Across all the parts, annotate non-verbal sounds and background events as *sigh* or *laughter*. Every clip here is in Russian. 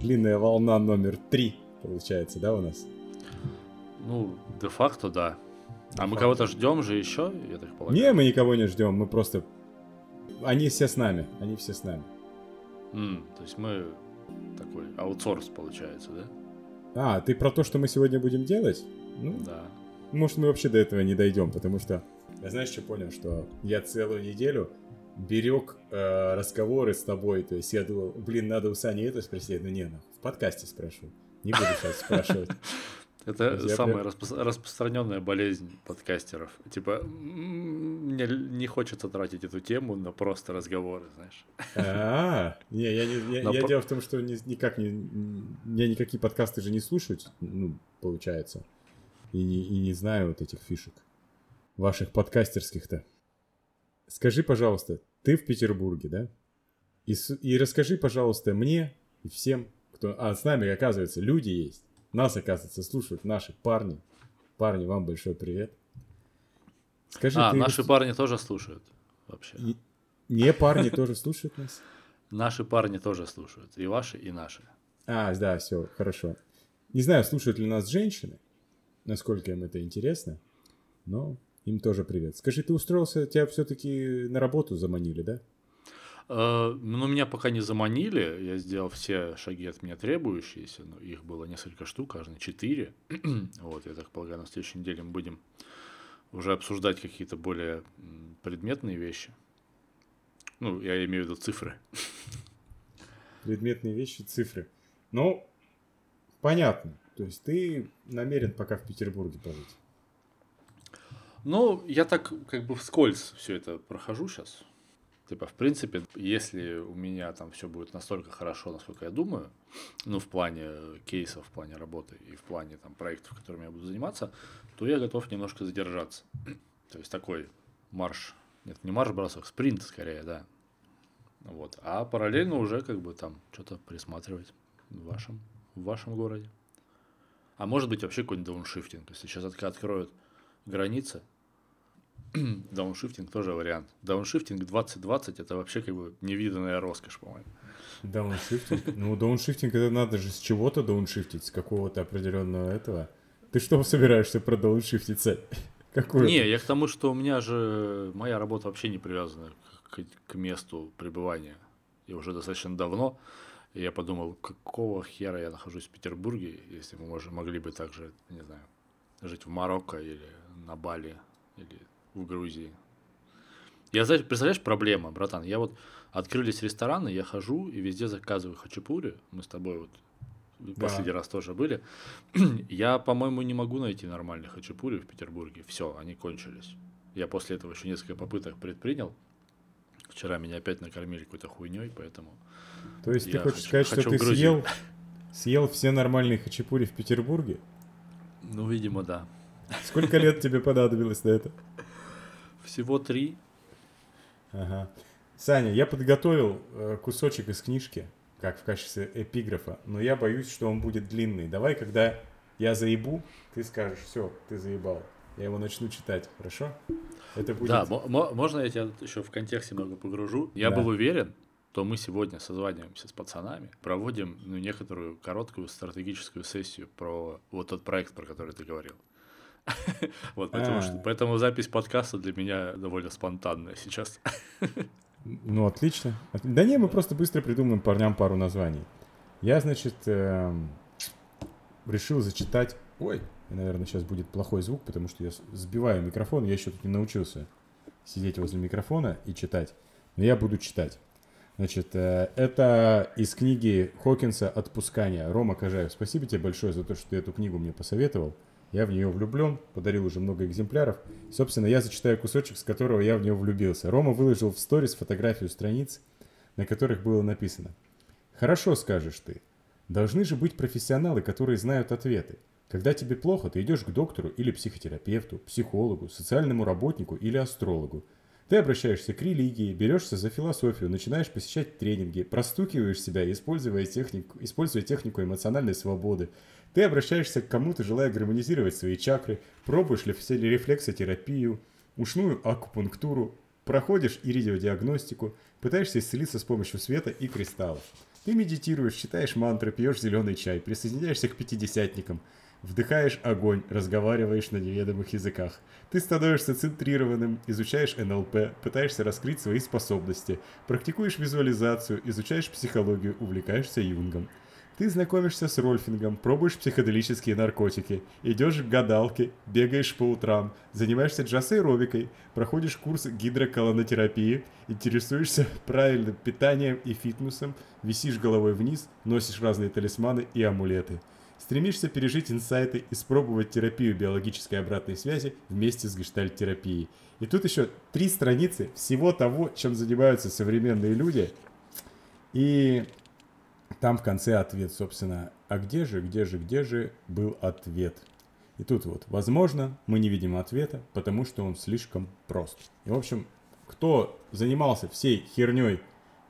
длинная волна номер три, получается, да, у нас? Ну, де-факто, да. А мы кого-то ждем же еще, я так полагаю? Не, мы никого не ждем, мы просто... Они все с нами, они все с нами. М, то есть мы такой аутсорс, получается, да? А, ты про то, что мы сегодня будем делать? Ну, Да. может, мы вообще до этого не дойдем, потому что... Я знаешь, что понял? Что я целую неделю берег э, разговоры с тобой, то есть я думал, блин, надо у Сани это спросить, ну не, нахуй, в подкасте спрошу. Не буду сейчас спрашивать. *laughs* Это я самая распро- распространенная болезнь подкастеров. Типа, м, мне не хочется тратить эту тему на просто разговоры, знаешь. А, не, я, не, я, дело в том, что ни- никак не, я никакие подкасты же не слушаю, ну, получается, и не, и не знаю вот этих фишек ваших подкастерских-то. Скажи, пожалуйста, ты в Петербурге, да? И, и расскажи, пожалуйста, мне и всем, кто... А, с нами, оказывается, люди есть. Нас, оказывается, слушают наши парни. Парни, вам большой привет. Скажи, а, ты... наши парни тоже слушают вообще. И- Не парни тоже слушают нас? *laughs* Наши парни тоже слушают. И ваши, и наши. А, да, все, хорошо. Не знаю, слушают ли нас женщины, насколько им это интересно, но им тоже привет. Скажи, ты устроился, тебя все-таки на работу заманили, да? Э, Ну, меня пока не заманили, я сделал все шаги от меня требующиеся, но их было несколько штук, аж на четыре. *clears throat* Вот, я так полагаю, на следующей неделе мы будем уже обсуждать какие-то более предметные вещи. Ну, я имею в виду цифры. *laughs* Предметные вещи, цифры. Ну, понятно. То есть ты намерен пока в Петербурге пожить. Ну, я так как бы вскользь все это прохожу сейчас. Типа, в принципе, если у меня там все будет настолько хорошо, насколько я думаю, ну, в плане кейсов, в плане работы и в плане там проектов, которыми я буду заниматься, то я готов немножко задержаться. То есть такой марш, нет, не марш-бросок, спринт скорее, да. Вот. А параллельно уже как бы там что-то присматривать в вашем, в вашем городе. А может быть вообще какой-нибудь дауншифтинг. Если сейчас откроют границы, *clears throat* дауншифтинг тоже вариант. Дауншифтинг 2020 это вообще как бы невиданная роскошь, по-моему. Дауншифтинг? Ну, дауншифтинг это надо же с чего-то дауншифтить, с какого-то определенного этого. Ты что собираешься продауншифтиться? *laughs* Какую? Не, я к тому, что у меня же моя работа вообще не привязана к, к месту пребывания. И уже достаточно давно. И я подумал, какого хера я нахожусь в Петербурге, если мы можем, могли бы также, не знаю, жить в Марокко или на Бали, или в Грузии. Я, знаешь, представляешь, проблема, братан. Я вот открылись рестораны, я хожу и везде заказываю хачапури. Мы с тобой вот Да. последний раз тоже были. *clears throat* Я, по-моему, не могу найти нормальных хачапури в Петербурге. Все, они кончились. Я после этого еще несколько попыток предпринял. Вчера меня опять накормили какой-то хуйней, поэтому... То есть ты хочешь хочу- сказать, что хочу ты в Грузию. съел, *laughs* съел все нормальные хачапури в Петербурге? Ну, видимо, да. Сколько лет тебе понадобилось на это? Всего три. Ага. Саня, я подготовил э, кусочек из книжки, как в качестве эпиграфа, но я боюсь, что он будет длинный. Давай, когда я заебу, ты скажешь, все, ты заебал. Я его начну читать, хорошо? Это будет... Да, мо- мо- можно я тебя еще в контексте много погружу? Я Да. был уверен, то мы сегодня созваниваемся с пацанами, проводим ну, некоторую короткую стратегическую сессию про вот тот проект, про который ты говорил. *laughs* Вот, А. что поэтому запись подкаста для меня довольно спонтанная сейчас. *laughs* Ну, отлично. От- Да не, мы просто быстро придумаем парням пару названий. Я, значит, эм, решил зачитать... Ой, и, наверное, сейчас будет плохой звук, потому что я сбиваю микрофон. Я еще тут не научился сидеть возле микрофона и читать. Но я буду читать. Значит, э, это из книги Хокинса «Отпускание». Рома Кожаев, спасибо тебе большое за то, что ты эту книгу мне посоветовал. Я в нее влюблен, подарил уже много экземпляров. Собственно, я зачитаю кусочек, с которого я в него влюбился. Рома выложил в сторис фотографию страниц, на которых было написано. «Хорошо, скажешь ты. Должны же быть профессионалы, которые знают ответы. Когда тебе плохо, ты идешь к доктору или психотерапевту, психологу, социальному работнику или астрологу. Ты обращаешься к религии, берешься за философию, начинаешь посещать тренинги, простукиваешь себя, используя технику, используя технику эмоциональной свободы. Ты обращаешься к кому-то, желая гармонизировать свои чакры, пробуешь рефлексотерапию, ушную акупунктуру, проходишь иридиодиагностику, пытаешься исцелиться с помощью света и кристаллов. Ты медитируешь, читаешь мантры, пьешь зеленый чай, присоединяешься к пятидесятникам, вдыхаешь огонь, разговариваешь на неведомых языках. Ты становишься центрированным, изучаешь НЛП, пытаешься раскрыть свои способности, практикуешь визуализацию, изучаешь психологию, увлекаешься юнгом. Ты знакомишься с Рольфингом, пробуешь психоделические наркотики, идешь к гадалке, бегаешь по утрам, занимаешься джаз-аэробикой, проходишь курс гидроколонотерапии, интересуешься *laughs* правильным питанием и фитнесом, висишь головой вниз, носишь разные талисманы и амулеты. Стремишься пережить инсайты, испробовать терапию биологической обратной связи вместе с гештальт-терапией. И тут еще три страницы всего того, чем занимаются современные люди. И там в конце ответ, собственно, а где же, где же, где же был ответ? И тут вот, возможно, мы не видим ответа, потому что он слишком прост. И, в общем, кто занимался всей херней,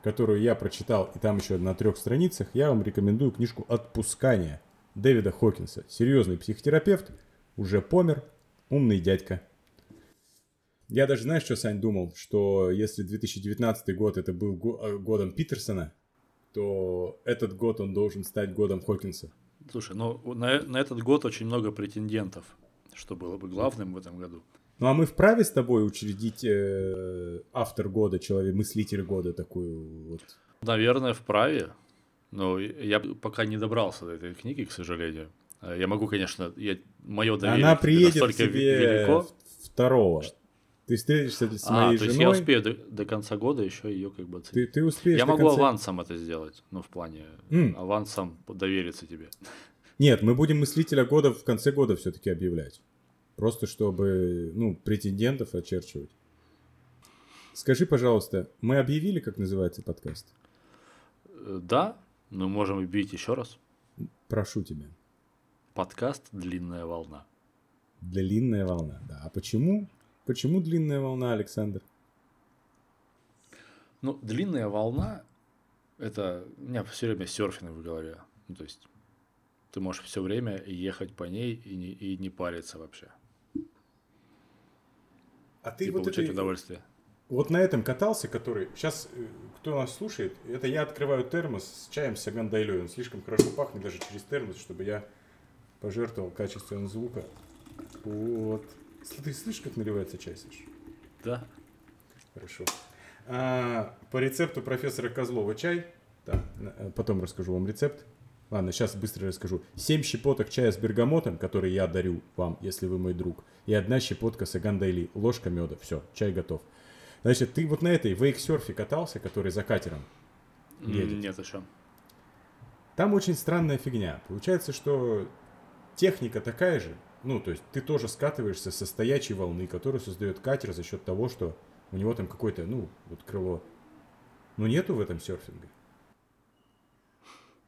которую я прочитал, и там еще на трех страницах, я вам рекомендую книжку «Отпускание» Дэвида Хокинса. Серьезный психотерапевт, уже помер, умный дядька. Я даже, знаешь, что, Сань, думал? Что если 2019 год это был го- годом Питерсона, то этот год он должен стать годом Хокинса. Слушай, ну на, на этот год очень много претендентов, что было бы главным в этом году. Ну а мы вправе с тобой учредить э, автор года, человек, мыслитель года такую вот? Наверное, вправе. Но я пока не добрался до этой книги, к сожалению. Я могу, конечно, я, мое доверие Она приедет настолько тебе велико. второго. Ты встретишься с а, моей то женой. есть я успею до, до конца года еще ее как бы Ты, оценить. ты успеешь Я могу конца- авансом это сделать, ну, в плане М. авансом довериться тебе. Нет, мы будем мыслителя года в конце года все-таки объявлять. Просто чтобы, ну, претендентов очерчивать. Скажи, пожалуйста, мы объявили, как называется подкаст? Э, Да, мы можем объявить еще раз. Прошу тебя. Подкаст «Длинная волна». Длинная волна. Да. А почему? Почему длинная волна, Александр? Ну, длинная волна – это у меня все время серфинг в голове. Ну, то есть ты можешь все время ехать по ней и не, и не париться вообще. А ты и вот, получать это- удовольствие. вот на этом катался, который... Сейчас, э, кто нас слушает, это я открываю термос с чаем Саган Дайлой. Он слишком хорошо пахнет даже через термос, чтобы я пожертвовал качеством звука. Вот. Ты слышишь, как наливается чай, Саш? Да. Хорошо. А, по рецепту профессора Козлова чай. Да, э, потом расскажу вам рецепт. Ладно, сейчас быстро расскажу. 7 щепоток чая с бергамотом, который я дарю вам, если вы мой друг. И одна щепотка саган дайли. Ложка меда. Все, чай готов. Значит, ты вот на этой вейксерфе катался, который за катером. Едет. Нет еще. Там очень странная фигня. Получается, что техника такая же. Ну, то есть ты тоже скатываешься со стоячей волны, которую создает катер за счет того, что у него там какое-то, ну, вот крыло. Но нету в этом серфинга.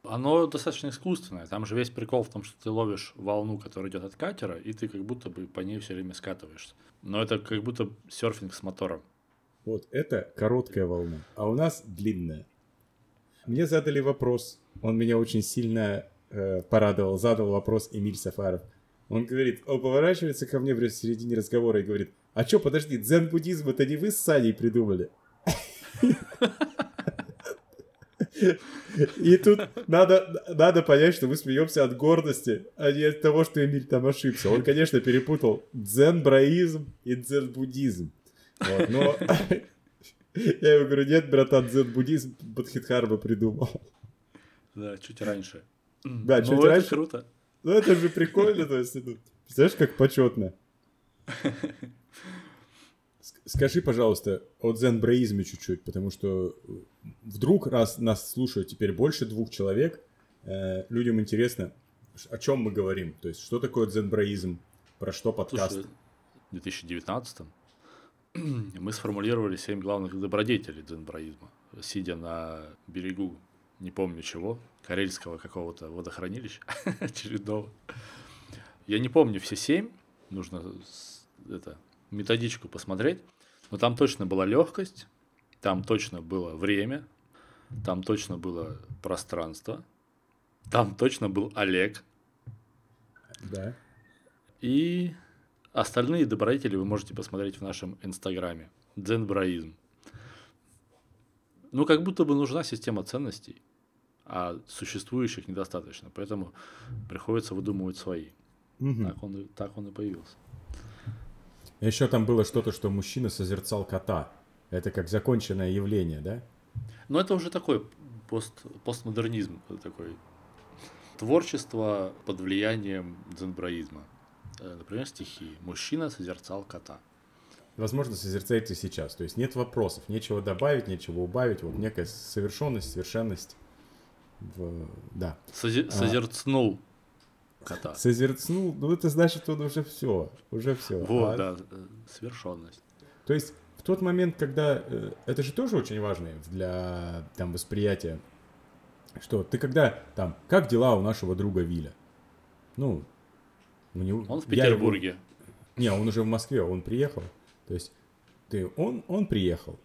Оно достаточно искусственное. Там же весь прикол в том, что ты ловишь волну, которая идет от катера, и ты как будто бы по ней все время скатываешься. Но это как будто серфинг с мотором. Вот это короткая волна, а у нас длинная. Мне задали вопрос, он меня очень сильно э, порадовал, задал вопрос Эмиль Сафаров. Он говорит, он поворачивается ко мне в середине разговора и говорит, а чё, подожди, дзен-буддизм это не вы с Саней придумали? И тут надо, надо понять, что мы смеемся от гордости, а не от того, что Эмиль там ошибся. Он, конечно, перепутал дзен-браизм и дзен-буддизм. Вот, но я ему говорю, нет, братан, дзен-буддизм Бодхитхарма придумал. Да, чуть раньше. Да, ну, чуть раньше. круто. Ну это же прикольно, то есть, ну, знаешь, как почетно. *laughs* Скажи, пожалуйста, о дзен-браизме чуть-чуть, потому что э, вдруг, раз нас слушают теперь больше двух человек, э, людям интересно, о чем мы говорим, то есть, что такое дзен-браизм, про что подкаст. Слушай, в 2019 *clears throat* мы сформулировали семь главных добродетелей дзенбраизма, сидя на берегу, не помню чего, карельского какого-то водохранилища *laughs* очередного. Я не помню все семь, нужно это, методичку посмотреть, но там точно была легкость, там точно было время, там точно было пространство, там точно был Олег, Да. и остальные добродетели вы можете посмотреть в нашем инстаграме. Дзенбраизм. Ну, как будто бы нужна система ценностей. А существующих недостаточно. Поэтому приходится выдумывать свои. Мгм. Так, он, и- так он и появился. Еще там было что-то, что мужчина созерцал кота. Это как законченное явление, да? Но это уже такой пост, постмодернизм э, такой. Творчество под влиянием дзенбраизма. Э, Например, стихи. Мужчина созерцал кота. Возможно, созерцает и сейчас. То есть нет вопросов, нечего добавить, нечего убавить. Вот некая совершенность, совершенность. В... Да. Созе- А. Созерцнул кота. Созерцнул, ну это значит, он уже все. Уже все. Вот, да, э, совершенность. То есть в тот момент, когда... э, Это же тоже очень важно для там, восприятия. Что ты когда там... Как дела у нашего друга Виля? Ну... у него- Он в я его- Петербурге. Не, он уже в Москве, он приехал. То есть ты, он, он приехал.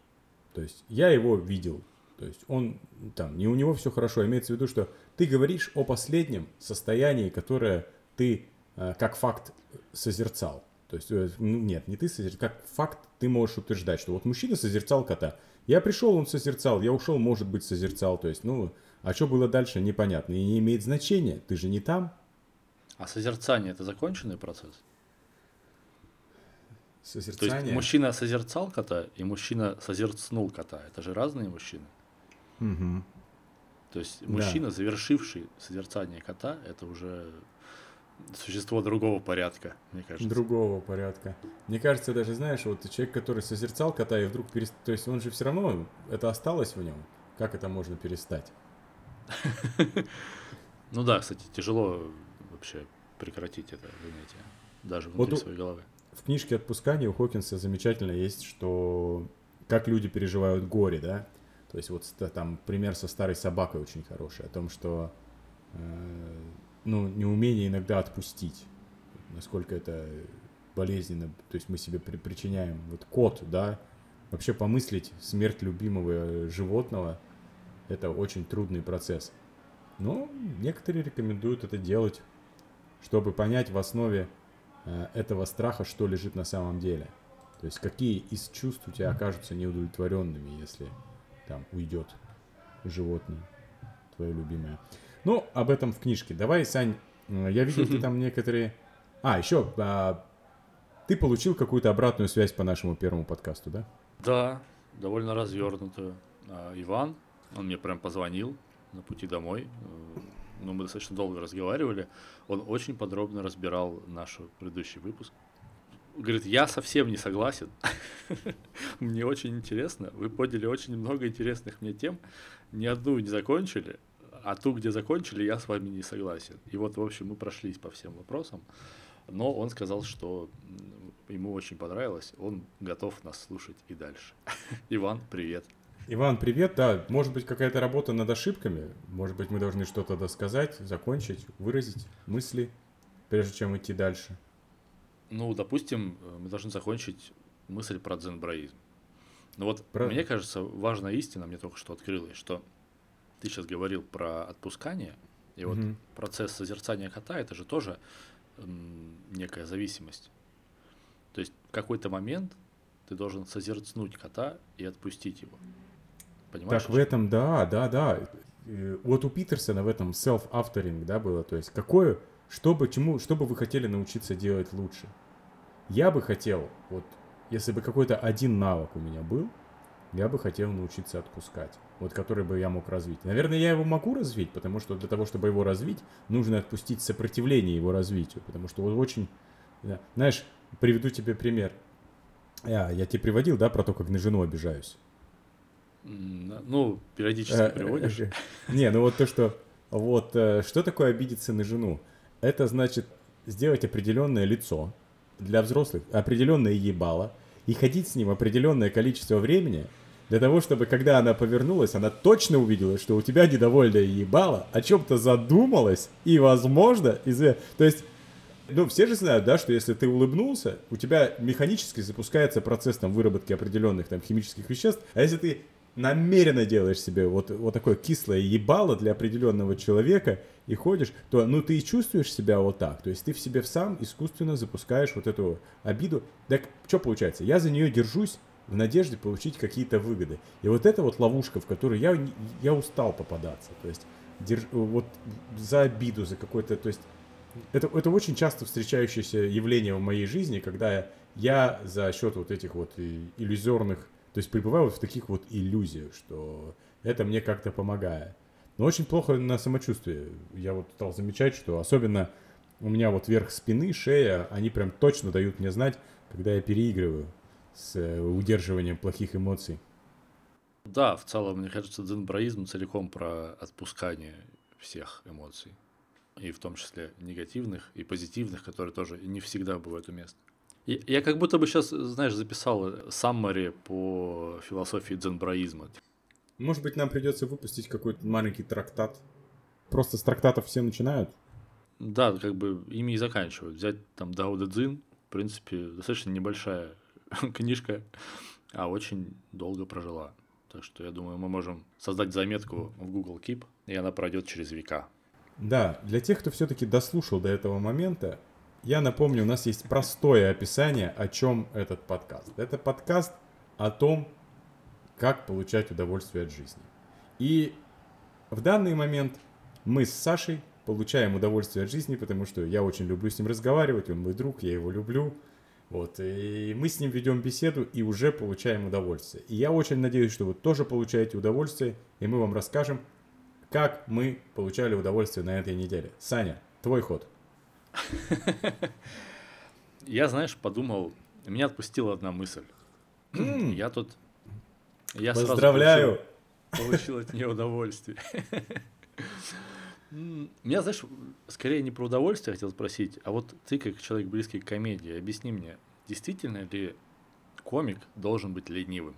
То есть я его видел. То есть он там, не у него все хорошо. Имеется в виду, что ты говоришь о последнем состоянии, которое ты э, как факт созерцал. То есть, э, ну, нет, не ты созерцал, как факт ты можешь утверждать, что вот мужчина созерцал кота. Я пришел, он созерцал, я ушел, может быть, созерцал. То есть, ну, а что было дальше, непонятно. И не имеет значения. Ты же не там. А созерцание это законченный процесс? То Созерцание. есть мужчина созерцал кота и мужчина созерцнул кота. Это же разные мужчины. Мгм. То есть Да. мужчина, завершивший созерцание кота, это уже существо другого порядка, мне кажется. другого порядка. Мне кажется, даже знаешь, вот человек, который созерцал кота и вдруг перест... То есть он же все равно, это осталось в нем. Как это можно перестать? *laughs* Ну да, кстати, тяжело вообще прекратить это занятие. Даже внутри своей головы. В книжке «Отпускание» у Хокинса замечательно есть, что как люди переживают горе, да? То есть вот там пример со старой собакой очень хороший, о том, что э, ну, неумение иногда отпустить, насколько это болезненно, то есть мы себе при- причиняем. Вот кот, да, вообще помыслить смерть любимого животного, это очень трудный процесс. Но некоторые рекомендуют это делать, чтобы понять в основе э, этого страха, что лежит на самом деле. То есть какие из чувств у тебя окажутся неудовлетворенными, если там уйдет животное твое любимое. Ну, об этом в книжке. Давай, Сань, э, я видел, ты *laughs* там некоторые... А, еще, а, ты получил какую-то обратную связь по нашему первому подкасту, да? Да, довольно развернутую. А, Иван, он мне прям позвонил на пути домой. Э, Ну, мы достаточно долго разговаривали. Он очень подробно разбирал наш предыдущий выпуск. Говорит, я совсем не согласен. *laughs* Мне очень интересно. Вы подняли очень много интересных мне тем. Ни одну не закончили, а ту, где закончили, я с вами не согласен. И вот, в общем, мы прошлись по всем вопросам. Но он сказал, что ему очень понравилось. Он готов нас слушать и дальше. *laughs* Иван, привет. Иван, привет. Да, может быть, какая-то работа над ошибками. Может быть, мы должны что-то досказать, закончить, выразить мысли, прежде чем идти дальше. Ну, допустим, э, мы должны закончить мысль про дзенбраизм. Ну вот, Про- мне кажется, важная истина мне только что открылась, что ты сейчас говорил про отпускание, и вот Мгм. процесс созерцания кота это же тоже некая зависимость. То есть в какой-то момент ты должен созерцнуть кота и отпустить его. Понимаешь? Так в этом, да, да, да. Э, Вот у Питерсона в этом self-authoring, да, было. То есть какое, что бы, чему, что бы вы хотели научиться делать лучше? Я бы хотел, вот, если бы какой-то один навык у меня был, я бы хотел научиться отпускать. Вот который бы я мог развить. Наверное, я его могу развить, потому что для того, чтобы его развить, нужно отпустить сопротивление его развитию. Потому что вот очень... да. Знаешь, приведу тебе пример. Я, я тебе приводил, да, про то, как на жену обижаюсь. Ну, периодически Э, приводишь. э, э, Не, ну вот то, что... Вот что такое обидеться на жену? Это значит сделать определенное лицо для взрослых, определенное ебало, и ходить с ним определенное количество времени, для того, чтобы, когда она повернулась, она точно увидела, что у тебя недовольное ебало, о чем-то задумалась, и, возможно, из... То есть, ну, все же знают, да, что если ты улыбнулся, у тебя механически запускается процесс там выработки определенных там химических веществ, а если ты намеренно делаешь себе вот, вот такое кислое ебало для определенного человека и ходишь, то, ну, ты и чувствуешь себя вот так. То есть ты в себе сам искусственно запускаешь вот эту обиду. Так что получается? Я за нее держусь в надежде получить какие-то выгоды. И вот это вот ловушка, в которую я, я устал попадаться. То есть держ... вот за обиду, за какой-то, то есть это, это очень часто встречающееся явление в моей жизни, когда я за счет вот этих вот иллюзорных, то есть пребываю вот в таких вот иллюзиях, что это мне как-то помогает. Но очень плохо на самочувствие. Я вот стал замечать, что особенно у меня вот верх спины, шея, они прям точно дают мне знать, когда я переигрываю с э, удерживанием плохих эмоций. Да, в целом, мне кажется, дзенбраизм целиком про отпускание всех эмоций. И в том числе негативных и позитивных, которые тоже не всегда бывают уместны. Я, я как будто бы сейчас, знаешь, записал саммари по философии дзенбраизма. Может быть, нам придется выпустить какой-то маленький трактат. Просто с трактатов все начинают. Да, как бы ими и заканчивают. Взять там Дао Дэ Цзин, в принципе, достаточно небольшая *laughs* книжка, а очень долго прожила. Так что я думаю, мы можем создать заметку в Google Keep, и она пройдет через века. Да, для тех, кто все-таки дослушал до этого момента, я напомню, у нас есть простое описание, о чем этот подкаст. Это подкаст о том, как получать удовольствие от жизни. И в данный момент мы с Сашей получаем удовольствие от жизни, потому что я очень люблю с ним разговаривать, он мой друг, я его люблю. Вот, и мы с ним ведем беседу и уже получаем удовольствие. И я очень надеюсь, что вы тоже получаете удовольствие, и мы вам расскажем, как мы получали удовольствие на этой неделе. Саня, твой ход. *laughs* Я, знаешь, подумал, меня отпустила одна мысль. Я тут... Я Поздравляю! Получил, от нее удовольствие. *laughs* Меня, знаешь, скорее не про удовольствие хотел спросить, а вот ты, как человек близкий к комедии, объясни мне, действительно ли комик должен быть ленивым?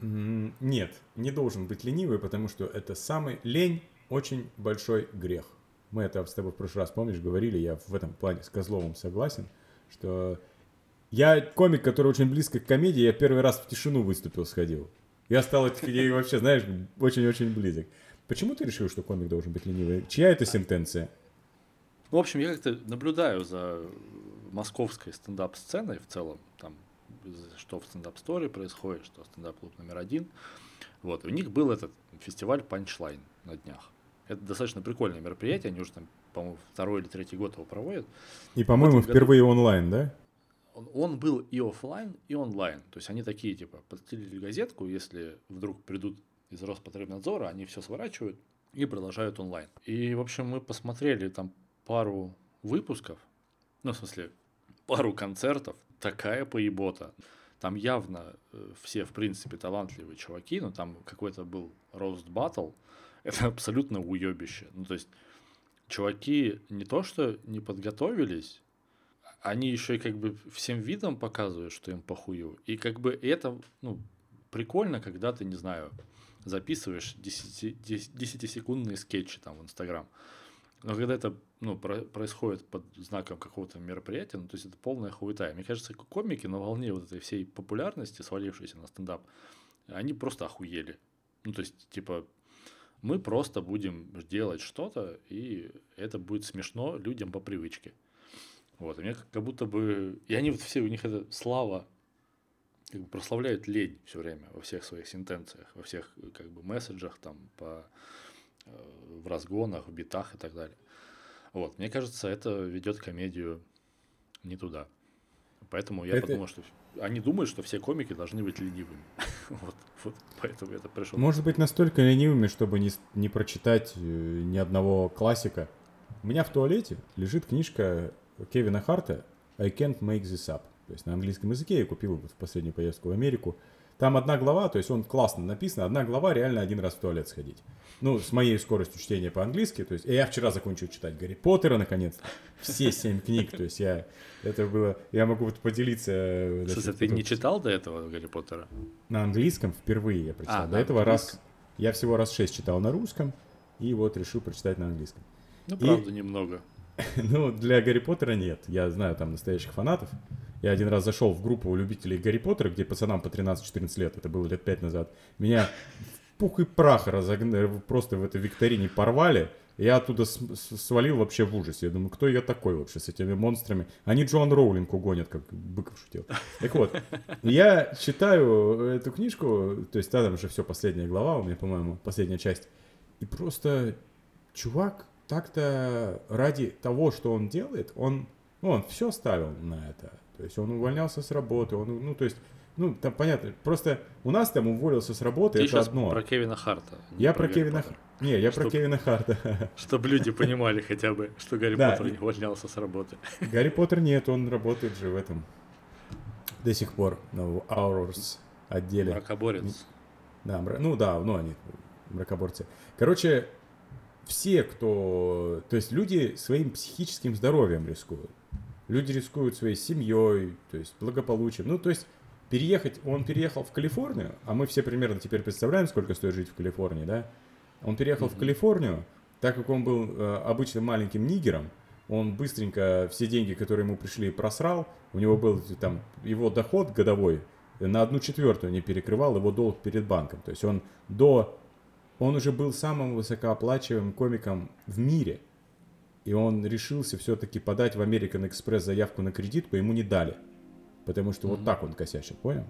Нет, не должен быть ленивый, потому что это самый... Лень очень большой грех. Мы это с тобой в прошлый раз, помнишь, говорили, я в этом плане с Козловым согласен, что я комик, который очень близко к комедии, я первый раз в тишину выступил, сходил. Я стал *laughs* вообще, знаешь, очень-очень близок. Почему ты решил, что комик должен быть ленивый? Чья это сентенция? В общем, я как-то наблюдаю за московской стендап-сценой в целом, там, что в Stand-Up Store происходит, что стендап-клуб номер один. Вот, у них был этот фестиваль Punchline на днях. Это достаточно прикольное мероприятие, они уже там, по-моему, второй или третий год его проводят. И, по-моему, впервые году... онлайн, да? Он, он был и офлайн, и онлайн. То есть они такие, типа, подстелили газетку, если вдруг придут из Роспотребнадзора, они все сворачивают и продолжают онлайн. И, в общем, мы посмотрели там пару выпусков, ну, в смысле, пару концертов, такая поебота. Там явно э, все, в принципе, талантливые чуваки, но там какой-то был рост батл, *laughs* это абсолютно уебище. Ну, то есть, чуваки не то, что не подготовились, они еще и как бы всем видом показывают, что им похую. И как бы это, ну, прикольно, когда ты, не знаю, записываешь 10-секундные скетчи там в Инстаграм. Но когда это ну, про- происходит под знаком какого-то мероприятия, ну, то есть это полная хуета. Мне кажется, комики на волне вот этой всей популярности, свалившейся на стендап, они просто охуели. Ну, то есть, типа, мы просто будем делать что-то, и это будет смешно людям по привычке. Вот, и мне как будто бы... И они вот все, у них это слава как бы прославляют лень все время во всех своих сентенциях, во всех как бы месседжах, там, по, э, в разгонах, в битах и так далее. Вот, мне кажется, это ведет комедию не туда. Поэтому я это... подумал, что они думают, что все комики должны быть ленивыми. *laughs* вот, вот поэтому это пришло. Может быть, настолько ленивыми, чтобы не, не прочитать э, ни одного классика. У меня в туалете лежит книжка Кевина Харта «I can't make this up». То есть на английском языке я купил в последнюю поездку в Америку. Там одна глава, то есть он классно написан, одна глава реально один раз в туалет сходить. Ну, с моей скоростью чтения по-английски, то есть я вчера закончил читать Гарри Поттера, наконец, все семь книг, то есть я, это было, я могу вот поделиться. Э, Слушай, ты не читал до этого Гарри Поттера? На английском впервые я прочитал. А, до этого раз, я всего раз шесть читал на русском, и вот решил прочитать на английском. Ну, правда, немного. *laughs* ну, для Гарри Поттера нет, я знаю там настоящих фанатов, я один раз зашел в группу любителей Гарри Поттера, где пацанам по 13-14 лет, это было лет 5 назад. Меня в пух и прах разогнали, просто в этой викторине порвали. Я оттуда свалил вообще в ужасе. Я думаю, кто я такой вообще с этими монстрами? Они Джоан Роулинг угонят, как Быков шутил. Так вот, я читаю эту книжку, то есть там уже все, последняя глава у меня, по-моему, последняя часть. И просто чувак так-то ради того, что он делает, он, ну, он все ставил на это. То есть он увольнялся с работы, он, ну, то есть, ну, там понятно, просто у нас там уволился с работы, Ты это одно. про Кевина Харта. не Я про про Кевина... Поттера. Х- Не, я про Чтоб- Кевина Харта. *laughs* Чтобы люди понимали хотя бы, что Гарри Да, Поттер не увольнялся с работы. *laughs* Гарри Поттер нет, он работает же в этом до сих пор, ну, в Aurors отделе. Мракоборец. Да, ну да, ну они мракоборцы. Короче, все, кто... То есть люди своим психическим здоровьем рискуют. Люди рискуют своей семьей, то есть благополучием. Ну, то есть переехать... Он переехал в Калифорнию, а мы все примерно теперь представляем, сколько стоит жить в Калифорнии, да? Он переехал в Мгм. Калифорнию, так как он был э, обычным маленьким нигером, он быстренько все деньги, которые ему пришли, просрал. У него был там его доход годовой на одну четвертую не перекрывал его долг перед банком. То есть он до... Он уже был самым высокооплачиваемым комиком в мире. И он решился все-таки подать в American Express заявку на кредитку, ему не дали. Потому что вот Мгм. так он косячит, понял?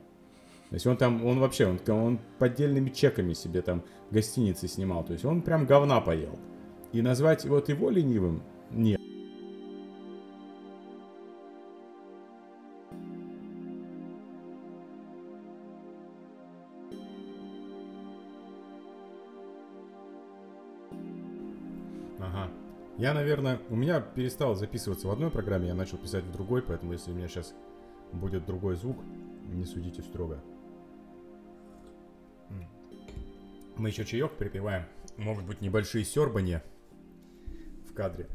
То есть он там, он вообще, он, он поддельными чеками себе там гостиницы снимал. То есть он прям говна поел. И назвать вот его ленивым, нет. Я, наверное, у меня перестал записываться в одной программе, я начал писать в другой, поэтому если у меня сейчас будет другой звук, не судите строго. Мы еще чаек припиваем. Могут быть небольшие сербания в кадре.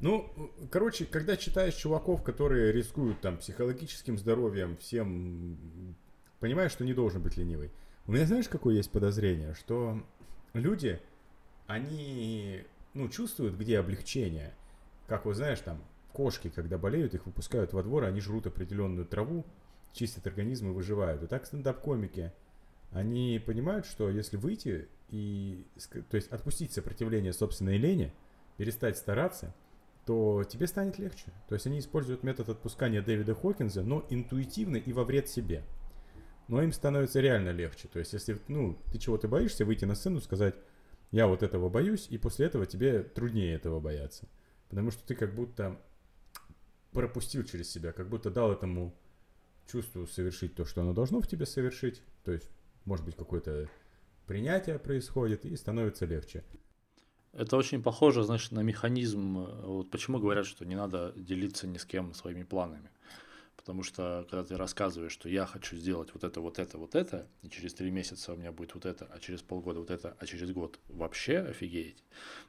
Ну, короче, когда читаешь чуваков, которые рискуют там психологическим здоровьем, всем, понимаешь, что не должен быть ленивый. У меня знаешь, какое есть подозрение, что люди, они, ну, чувствуют, где облегчение. Как вот знаешь, там, кошки, когда болеют, их выпускают во двор, они жрут определенную траву, чистят организм и выживают. И так стендап-комики, они понимают, что если выйти и, то есть отпустить сопротивление собственной лени, перестать стараться, то тебе станет легче. То есть они используют метод отпускания Дэвида Хокинза, но интуитивно и во вред себе. Но им становится реально легче. То есть если, ну, ты чего-то боишься, выйти на сцену, сказать, я вот этого боюсь, и после этого тебе труднее этого бояться. Потому что ты как будто пропустил через себя, как будто дал этому чувству совершить то, что оно должно в тебе совершить. То есть, может быть, какое-то принятие происходит, и становится легче. Это очень похоже, значит, на механизм. э, Вот почему говорят, что не надо делиться ни с кем своими планами. Потому что, когда ты рассказываешь, что я хочу сделать вот это, вот это, вот это, и через три месяца у меня будет вот это, а через полгода вот это, а через год вообще офигеть,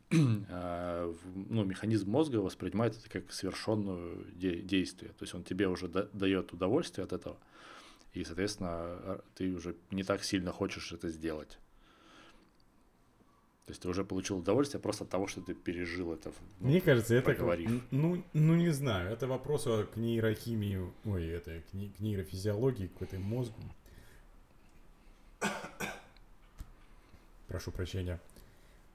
*clears throat* а, ну, механизм мозга воспринимает это как совершенное де- действие. То есть он тебе уже да- дает удовольствие от этого, и, соответственно, а, ты уже не так сильно хочешь это сделать. То есть ты уже получил удовольствие просто от того, что ты пережил это. ну, Мне кажется, это... проговорив. Ну, ну, не знаю, это вопрос к нейрохимии, ой, это, к, не- к нейрофизиологии, к этой мозгу. Прошу прощения.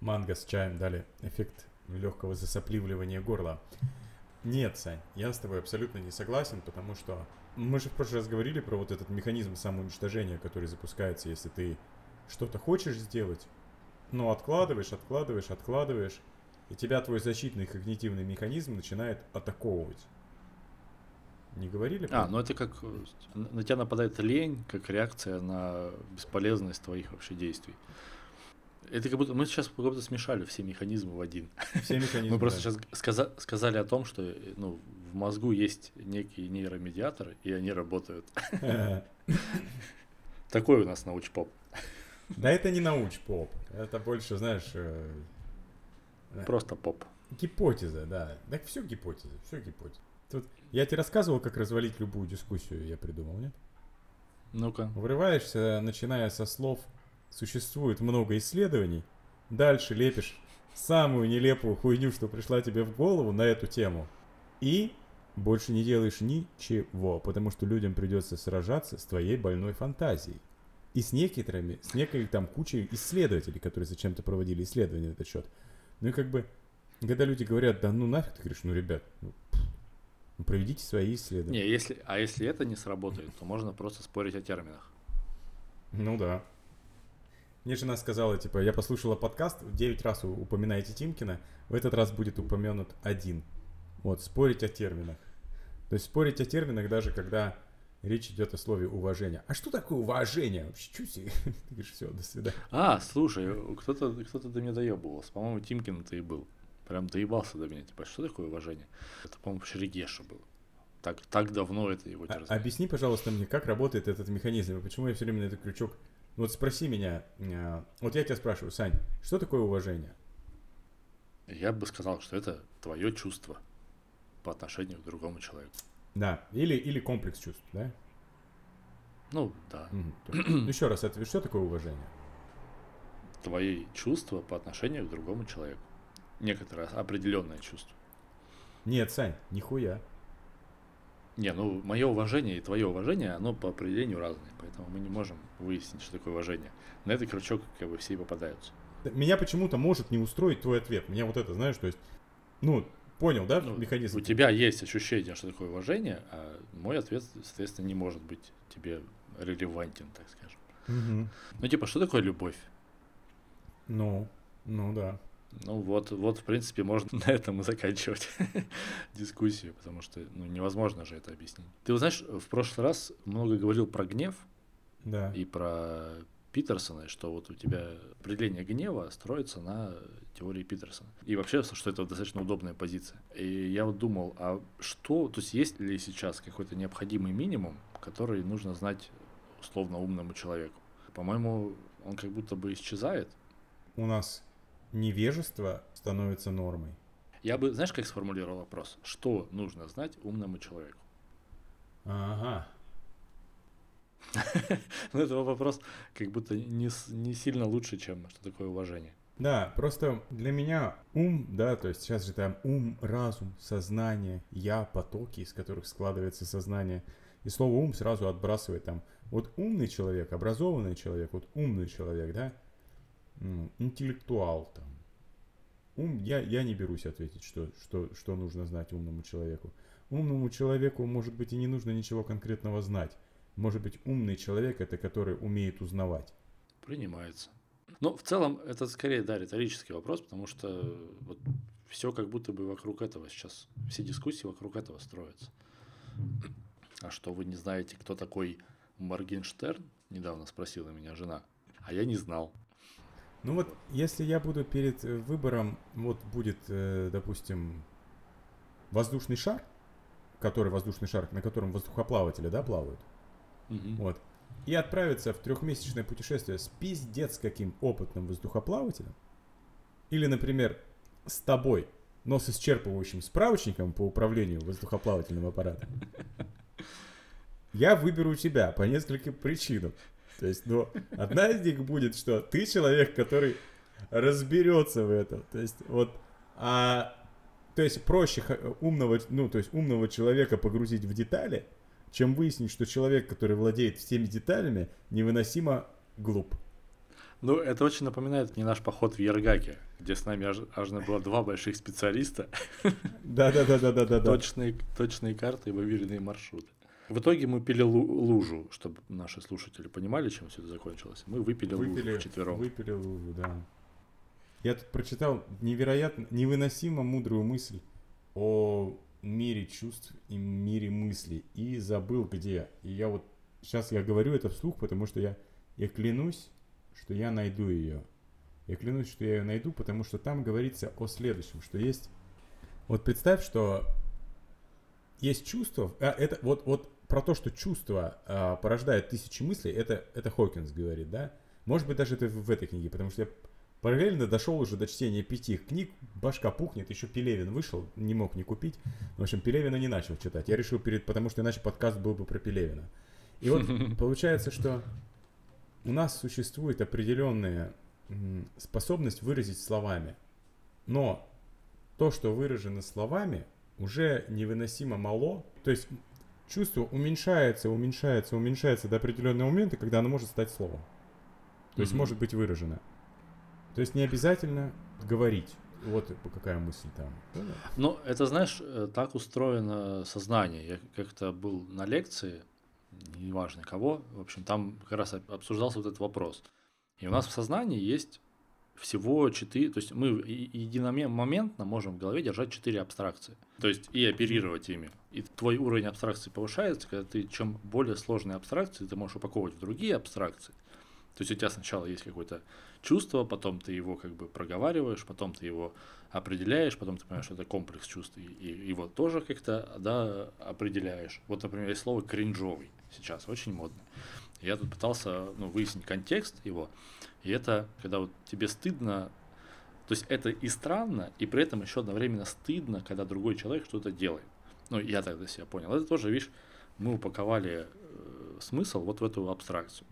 Манго с чаем дали эффект легкого засопливливания горла. Нет, Сань, я с тобой абсолютно не согласен, потому что мы же в прошлый раз говорили про вот этот механизм самоуничтожения, который запускается, если ты что-то хочешь сделать, но откладываешь, откладываешь, откладываешь, и тебя твой защитный когнитивный механизм начинает атаковывать. Не говорили? А, ну это как на тебя нападает лень, как реакция на бесполезность твоих вообще действий. Это как будто мы сейчас как будто смешали все механизмы в один. Все механизмы. Мы просто да. сейчас сказа- сказали о том, что ну, в мозгу есть некие нейромедиаторы, и они работают. *laughs* Такой у нас научпоп. Да это не науч-поп. Это больше, знаешь, э, Просто поп. гипотеза, да. Так все гипотеза, все гипотеза. Тут я тебе рассказывал, как развалить любую дискуссию, я придумал, нет? Ну-ка. Врываешься, начиная со слов «существует много исследований», дальше лепишь самую нелепую хуйню, что пришла тебе в голову на эту тему, и больше не делаешь ничего, потому что людям придется сражаться с твоей больной фантазией. И с некоторыми, с некой там кучей исследователей, которые зачем-то проводили исследования на этот счет. Ну и как бы, когда люди говорят, да ну нафиг, ты говоришь, ну ребят, ну, ну, проведите свои исследования. Не, если, а если это не сработает, то можно просто спорить о терминах. Ну да. Мне жена сказала, типа, я послушала подкаст, 9 раз упоминаете Тимкина, в этот раз будет упомянут один. Вот, спорить о терминах. То есть спорить о терминах даже когда речь идет о слове уважение. А что такое уважение? Вообще, чуть себе. *laughs* Ты говоришь, все, до свидания. А, слушай, кто-то кто до меня доебывался. По-моему, Тимкин это и был. Прям доебался до меня. Типа, что такое уважение? Это, по-моему, Шерегеша был. Так, так давно это его А- терзает. объясни, пожалуйста, мне, как работает этот механизм, и почему я все время на этот крючок... Ну Вот спроси меня, а, вот я тебя спрашиваю, Сань, что такое уважение? Я бы сказал, что это твое чувство по отношению к другому человеку. Да, или, или комплекс чувств, да? Ну, да. *clears throat* Еще раз ответ, что такое уважение? Твои чувства по отношению к другому человеку. Некоторое определенное чувство. Нет, Сань, нихуя. Не, ну, мое уважение и твое уважение, оно по определению разное. Поэтому мы не можем выяснить, что такое уважение. На этот крючок как бы все и попадаются. Меня почему-то может не устроить твой ответ. Меня вот это, знаешь, то есть, ну, понял, да, Ну, механизм? У тебя есть ощущение, что такое уважение, а мой ответ, соответственно, не может быть тебе релевантен, так скажем. Мгм. Ну, типа, что такое любовь? Ну, ну да. Ну, вот, вот, в принципе, можно *laughs* на этом и заканчивать *laughs* дискуссию, потому что ну, невозможно же это объяснить. Ты вот знаешь, в прошлый раз много говорил про гнев Да. и про Питерсона, что вот у тебя определение гнева строится на теории Питерсона. И вообще, что это достаточно удобная позиция. И я вот думал, а что, то есть есть ли сейчас какой-то необходимый минимум, который нужно знать условно умному человеку? По-моему, он как будто бы исчезает. У нас невежество становится нормой. Я бы, знаешь, как сформулировал вопрос? Что нужно знать умному человеку? Ага. *laughs* Ну, это вопрос как будто не, не сильно лучше, чем что такое уважение. Да, просто для меня ум, да, то есть сейчас же там ум, разум, сознание, я, потоки, из которых складывается сознание. И слово ум сразу отбрасывает там. Вот умный человек, образованный человек, вот умный человек, да, м, интеллектуал там. Ум, я, я не берусь ответить, что, что, что нужно знать умному человеку. Умному человеку, может быть, и не нужно ничего конкретного знать. Может быть, умный человек это который умеет узнавать. Принимается. Но в целом это скорее, да, риторический вопрос, потому что вот все как будто бы вокруг этого сейчас, все дискуссии вокруг этого строятся. А что вы не знаете, кто такой Моргенштерн? Недавно спросила меня жена. А я не знал. Ну вот, если я буду перед э, выбором, вот будет, э, допустим, воздушный шар, который воздушный шар, на котором воздухоплаватели, да, плавают, Мгм. вот, и отправиться в трехмесячное путешествие с пиздец каким опытным воздухоплавателем, или, например, с тобой, но с исчерпывающим справочником по управлению воздухоплавательным аппаратом, *laughs* я выберу тебя по нескольким причинам. То есть, ну, одна из них будет, что ты человек, который разберется в этом. То есть, вот, а, то есть проще умного, ну, то есть умного человека погрузить в детали, чем выяснить, что человек, который владеет всеми деталями, невыносимо глуп. Ну, это очень напоминает не наш поход в Ергаке, где с нами аж, аж было два больших специалиста, Да-да-да-да-да-да. точные, точные карты и выверенные маршруты. В итоге мы пили лу- лужу, чтобы наши слушатели понимали, чем все это закончилось. Мы выпили, Выпили, лужу вчетвером. выпили лужу, да. Я тут прочитал невероятно, невыносимо мудрую мысль о мире чувств и мире мыслей. И забыл где. И я вот сейчас я говорю это вслух, потому что я, я клянусь, что я найду ее. Я клянусь, что я ее найду, потому что там говорится о следующем, что есть... Вот представь, что есть чувство, а, это вот, вот про то, что чувство а, порождает тысячи мыслей, это, это Хокинс говорит, да? Может быть, даже это в, в этой книге, потому что я параллельно дошел уже до чтения пяти книг, башка пухнет, еще Пелевин вышел, не мог не купить. В общем, Пелевина не начал читать. Я решил перед, потому что иначе подкаст был бы про Пелевина. И вот *laughs* получается, что у нас существует определенная способность выразить словами. Но то, что выражено словами, уже невыносимо мало. То есть чувство уменьшается, уменьшается, уменьшается до определенного момента, когда оно может стать словом. То есть может быть выражено. То есть не обязательно говорить. Вот какая мысль там. Понял? Ну, это, знаешь, э, так устроено сознание. Я как-то был на лекции, неважно кого, в общем, там как раз об- обсуждался вот этот вопрос. И у нас в сознании есть всего четыре, то есть мы единомоментно можем в голове держать четыре абстракции, то есть и оперировать ими. И твой уровень абстракции повышается, когда ты чем более сложные абстракции ты можешь упаковывать в другие абстракции. То есть у тебя сначала есть какое-то чувство, потом ты его как бы проговариваешь, потом ты его определяешь, потом ты понимаешь, что это комплекс чувств, и, и его тоже как-то да, определяешь. Вот, например, есть слово кринжовый сейчас, очень модно. Я тут пытался ну, выяснить контекст его, и это, когда вот тебе стыдно, то есть это и странно, и при этом еще одновременно стыдно, когда другой человек что-то делает. Ну, я тогда себя понял. Это тоже, видишь, мы упаковали э, смысл вот в эту абстракцию.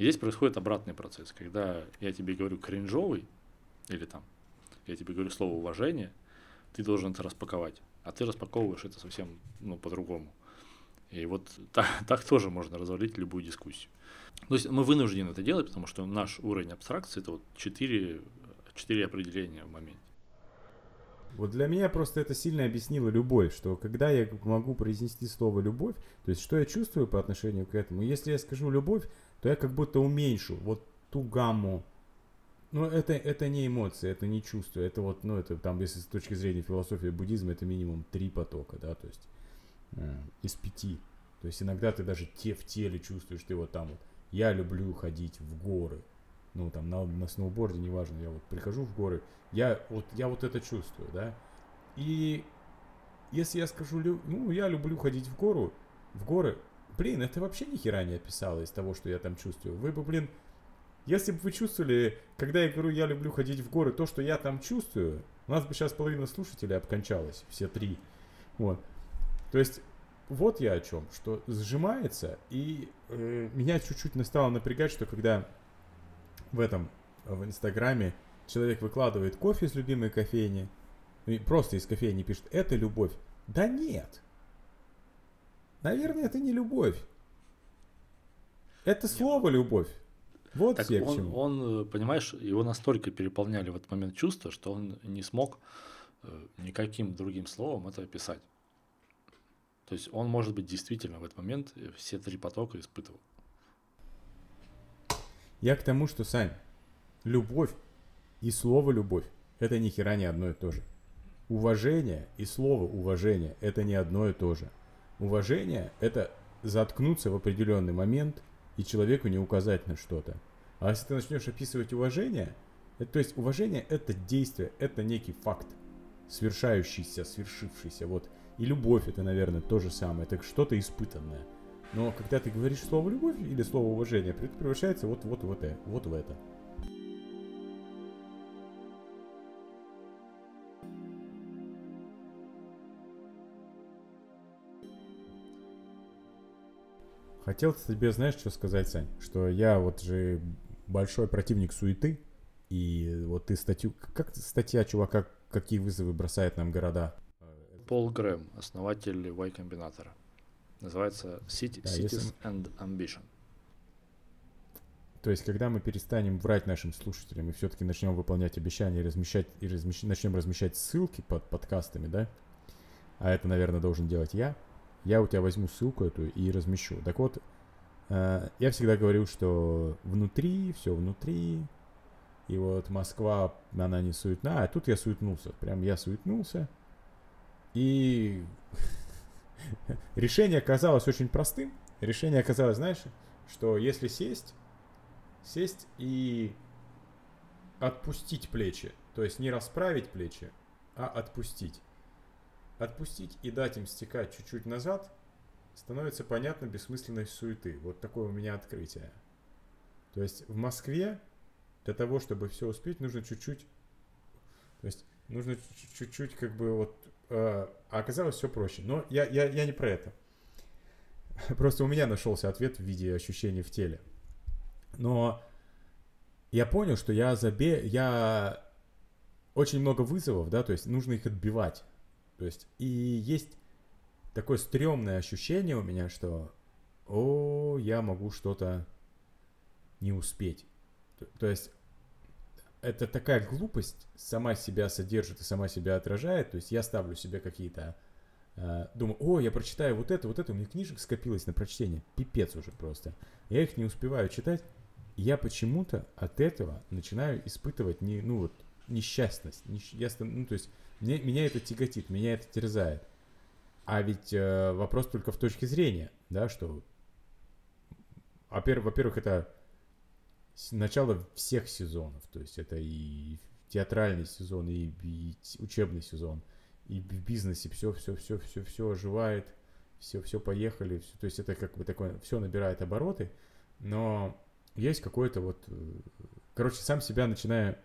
И здесь происходит обратный процесс, когда я тебе говорю кринжовый, или там, я тебе говорю слово уважение, ты должен это распаковать, а ты распаковываешь это совсем ну, по-другому. И вот *laughs* так, так тоже можно развалить любую дискуссию. То есть мы вынуждены это делать, потому что наш уровень абстракции это вот четыре, четыре определения в моменте. Вот для меня просто это сильно объяснило любовь, что когда я могу произнести слово любовь, то есть что я чувствую по отношению к этому, если я скажу любовь, то я как будто уменьшу вот ту гамму. Но это, это не эмоции, это не чувство, это вот, ну, это там, если с точки зрения философии буддизма, это минимум три потока, да, то есть э, из пяти. То есть иногда ты даже те в теле чувствуешь, ты вот там вот, я люблю ходить в горы, ну, там, на, на сноуборде, неважно, я вот прихожу в горы, я вот, я вот это чувствую, да, и если я скажу, ну, я люблю ходить в гору, в горы, блин, это вообще ни хера не описало из того, что я там чувствую. Вы бы, блин, если бы вы чувствовали, когда я говорю, я люблю ходить в горы, то, что я там чувствую, у нас бы сейчас половина слушателей обкончалась, все три. Вот. То есть, вот я о чем, что сжимается, и э, меня чуть-чуть настало напрягать, что когда в этом, в Инстаграме человек выкладывает кофе из любимой кофейни, просто из кофейни пишет, это любовь. Да нет, Наверное, это не любовь. Это слово любовь. Вот так он, к чему. Он, понимаешь, его настолько переполняли в этот момент чувства, что он не смог э, никаким другим словом это описать. То есть он, может быть, действительно в этот момент все три потока испытывал. Я к тому, что, Сань, любовь и слово любовь – это ни хера не одно и то же. Уважение и слово уважение – это не одно и то же – Уважение – это заткнуться в определенный момент и человеку не указать на что-то. А если ты начнешь описывать уважение, это, то есть уважение – это действие, это некий факт, свершающийся, свершившийся. Вот. И любовь – это, наверное, то же самое, это что-то испытанное. Но когда ты говоришь слово «любовь» или слово «уважение», это превращается вот, вот, вот, вот в это. Хотел тебе, знаешь, что сказать, Сань? Что я вот же большой противник суеты, и вот ты статью... Как статья чувака, какие вызовы бросает нам города? Пол Грэм, основатель Y Комбинатора. Называется City, да, Cities если... and Ambition. То есть, когда мы перестанем врать нашим слушателям и все-таки начнем выполнять обещания и размещать и размещ... начнем размещать ссылки под подкастами, да? А это, наверное, должен делать я я у тебя возьму ссылку эту и размещу. Так вот, э, я всегда говорил, что внутри, все внутри, и вот Москва, она не суетна, а тут я суетнулся. Прям я суетнулся. И решение оказалось очень простым. Решение оказалось, знаешь, что если сесть, сесть и отпустить плечи, то есть не расправить плечи, а отпустить отпустить и дать им стекать чуть-чуть назад, становится понятна бессмысленность суеты. Вот такое у меня открытие. То есть в Москве для того, чтобы все успеть, нужно чуть-чуть, то есть нужно чуть-чуть как бы вот, а оказалось все проще. Но я, я, я не про это. *laughs* Просто у меня нашелся ответ в виде ощущений в теле. Но я понял, что я забе... я очень много вызовов, да, то есть нужно их отбивать. То есть, и есть такое стрёмное ощущение у меня, что о, я могу что-то не успеть. То, то есть, это такая глупость сама себя содержит и сама себя отражает. То есть, я ставлю себе какие-то... Э, думаю, о, я прочитаю вот это, вот это, у меня книжек скопилось на прочтение. Пипец уже просто. Я их не успеваю читать. я почему-то от этого начинаю испытывать не, ну вот, несчастность. Несч... Я, ну, то есть, мне, меня это тяготит, меня это терзает. А ведь э, вопрос только в точке зрения, да, что, во-первых, это начало всех сезонов, то есть это и театральный сезон, и, и учебный сезон, и в бизнесе все, все, все, все, все оживает, все, все поехали, все, то есть это как бы такое, все набирает обороты, но есть какой-то вот, э, короче, сам себя начинаю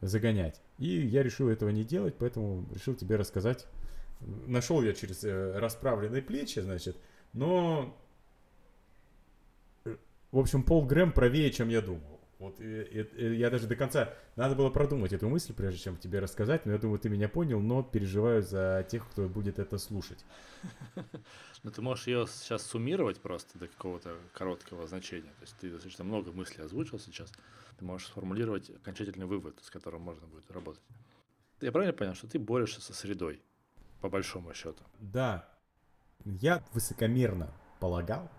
загонять. И я решил этого не делать, поэтому решил тебе рассказать. Нашел я через э, расправленные плечи, значит, но, э, в общем, Пол Грэм правее, чем я думал. Вот и, и, и я даже до конца надо было продумать эту мысль, прежде чем тебе рассказать. Но я думаю, ты меня понял, но переживаю за тех, кто будет это слушать. *laughs* Ну, ты можешь ее сейчас суммировать просто до какого-то короткого значения. То есть ты достаточно много мыслей озвучил сейчас. Ты можешь сформулировать окончательный вывод, с которым можно будет работать. Я правильно понял, что ты борешься со средой, по большому счету? Да. Я высокомерно полагал,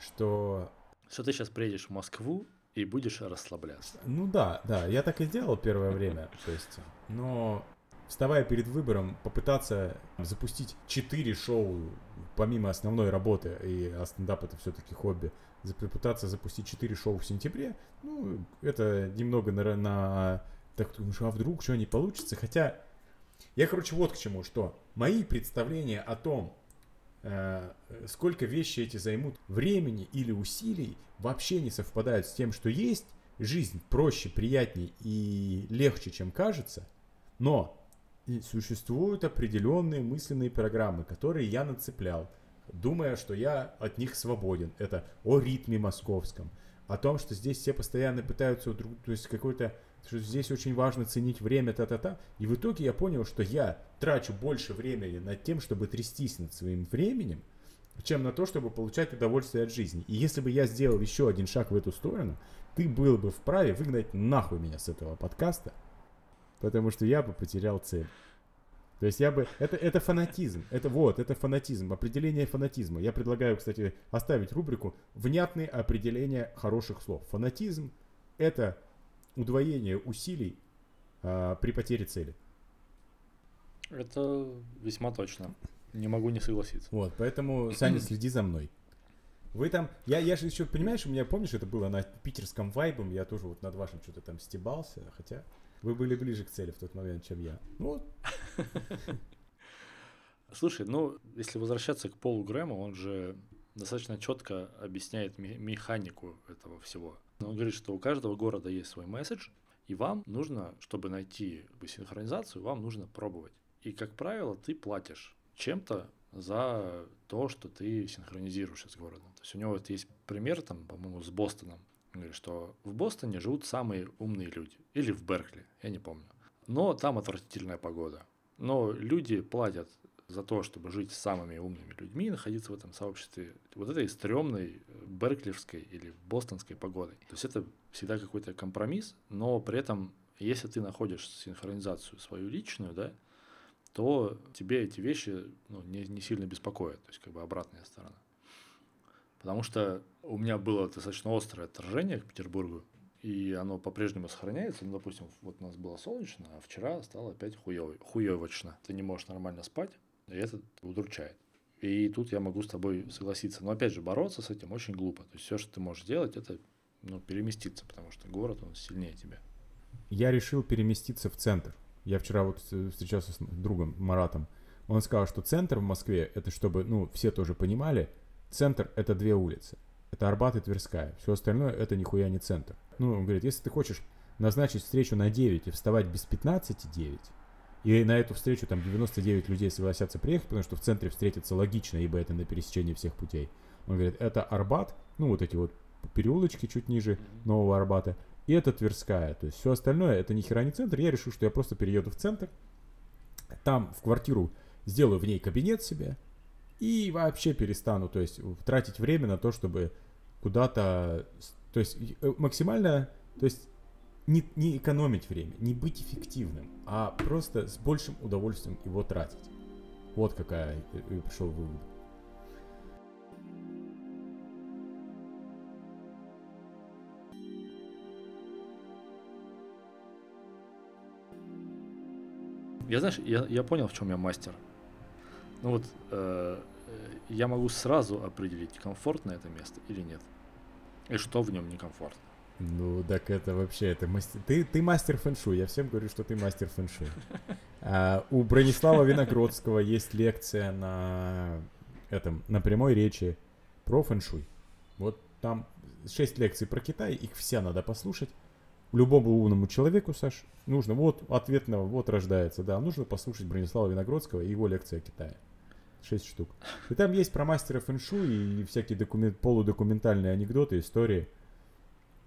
что... Что ты сейчас приедешь в Москву и будешь расслабляться. Ну да, да, я так и сделал первое время, *laughs* то есть, но вставая перед выбором, попытаться запустить четыре шоу, помимо основной работы, и а стендап это все-таки хобби, попытаться запустить четыре шоу в сентябре, ну, это немного на, на так думаешь, а вдруг что не получится, хотя я, короче, вот к чему, что мои представления о том, сколько вещи эти займут времени или усилий, вообще не совпадают с тем, что есть. Жизнь проще, приятнее и легче, чем кажется. Но существуют определенные мысленные программы, которые я нацеплял, думая, что я от них свободен. Это о ритме московском, о том, что здесь все постоянно пытаются друг, то есть какой-то что здесь очень важно ценить время, та-та-та. И в итоге я понял, что я трачу больше времени над тем, чтобы трястись над своим временем, чем на то, чтобы получать удовольствие от жизни. И если бы я сделал еще один шаг в эту сторону, ты был бы вправе выгнать нахуй меня с этого подкаста, потому что я бы потерял цель. То есть я бы... Это, это фанатизм. Это вот, это фанатизм. Определение фанатизма. Я предлагаю, кстати, оставить рубрику «Внятные определения хороших слов». Фанатизм — это удвоение усилий а, при потере цели. Это весьма точно. Не могу не согласиться. Вот, поэтому, Саня, *clears throat* следи за мной. Вы там, я, я же еще, понимаешь, у меня, помнишь, это было на питерском вайбом, я тоже вот над вашим что-то там стебался, хотя вы были ближе к цели в тот момент, чем я. Ну, *laughs* Слушай, ну, если возвращаться к Полу Грэму, он же достаточно четко объясняет механику этого всего. Он говорит, что у каждого города есть свой месседж, и вам нужно, чтобы найти синхронизацию, вам нужно пробовать. И, как правило, ты платишь чем-то за то, что ты синхронизируешься с городом. То есть у него вот есть пример, там, по-моему, с Бостоном. Он говорит, что в Бостоне живут самые умные люди. Или в Беркли, я не помню. Но там отвратительная погода. Но люди платят за то, чтобы жить с самыми умными людьми и находиться в этом сообществе вот этой стрёмной э, берклевской или бостонской погодой. То есть это всегда какой-то компромисс, но при этом, если ты находишь синхронизацию свою личную, да, то тебе эти вещи ну, не, не сильно беспокоят, то есть как бы обратная сторона. Потому что у меня было достаточно острое отторжение к Петербургу, и оно по-прежнему сохраняется. Ну, допустим, вот у нас было солнечно, а вчера стало опять хуёво, хуёвочно. Ты не можешь нормально спать, это удручает. И тут я могу с тобой согласиться. Но опять же, бороться с этим очень глупо. То есть все, что ты можешь сделать, это ну, переместиться, потому что город, он сильнее тебя. Я решил переместиться в центр. Я вчера вот встречался с другом Маратом. Он сказал, что центр в Москве, это чтобы, ну, все тоже понимали, центр это две улицы. Это Арбат и Тверская. Все остальное это нихуя не центр. Ну, он говорит, если ты хочешь назначить встречу на 9 и вставать без 15 9, и на эту встречу там 99 людей согласятся приехать, потому что в центре встретиться логично, ибо это на пересечении всех путей. Он говорит, это Арбат, ну вот эти вот переулочки чуть ниже Нового Арбата, и это Тверская. То есть все остальное это ни хера не центр. Я решил, что я просто перееду в центр, там в квартиру сделаю в ней кабинет себе и вообще перестану, то есть тратить время на то, чтобы куда-то, то есть э, максимально, то есть не, не экономить время, не быть эффективным, а просто с большим удовольствием его тратить. Вот какая э, э, я пришел вывод. Я знаешь, я, я понял, в чем я мастер. Ну вот, э, я могу сразу определить, комфортно это место или нет. И что в нем некомфортно. Ну, так это вообще, это мастер... Ты, ты мастер фэншуй, я всем говорю, что ты мастер фэншуй. А, у Бронислава Виногродского есть лекция на этом, на прямой речи про фэншуй. Вот там шесть лекций про Китай, их все надо послушать. Любому умному человеку, Саш, нужно, вот ответ на, вот рождается, да, нужно послушать Бронислава Виногродского и его лекция о Китае. Шесть штук. И там есть про мастера фэншуй и всякие документ, полудокументальные анекдоты, истории.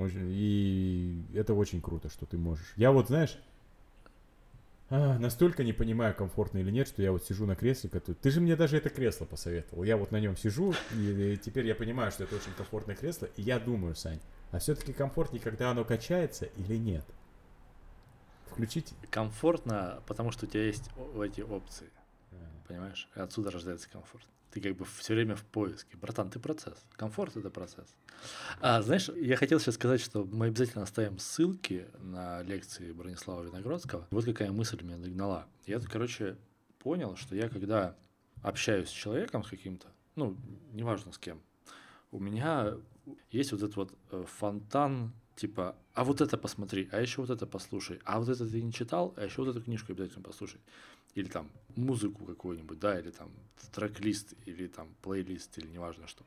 И это очень круто, что ты можешь. Я вот, знаешь, а, настолько не понимаю, комфортно или нет, что я вот сижу на кресле, который... Ты же мне даже это кресло посоветовал. Я вот на нем сижу, и, и теперь я понимаю, что это очень комфортное кресло, и я думаю, Сань, а все-таки комфортнее, когда оно качается или нет? Включить? Комфортно, потому что у тебя есть эти опции. Понимаешь? И отсюда рождается комфорт. Ты как бы все время в поиске. Братан, ты процесс. Комфорт это процесс. А, знаешь, я хотел сейчас сказать, что мы обязательно оставим ссылки на лекции Бронислава Виноградского. Вот какая мысль меня догнала. Я, короче, понял, что я когда общаюсь с человеком, с каким-то, ну, неважно с кем, у меня есть вот этот вот э, фонтан, типа, а вот это посмотри, а еще вот это послушай, а вот это ты не читал, а еще вот эту книжку обязательно послушай или там музыку какую-нибудь, да, или там трек-лист, или там плейлист, или неважно что.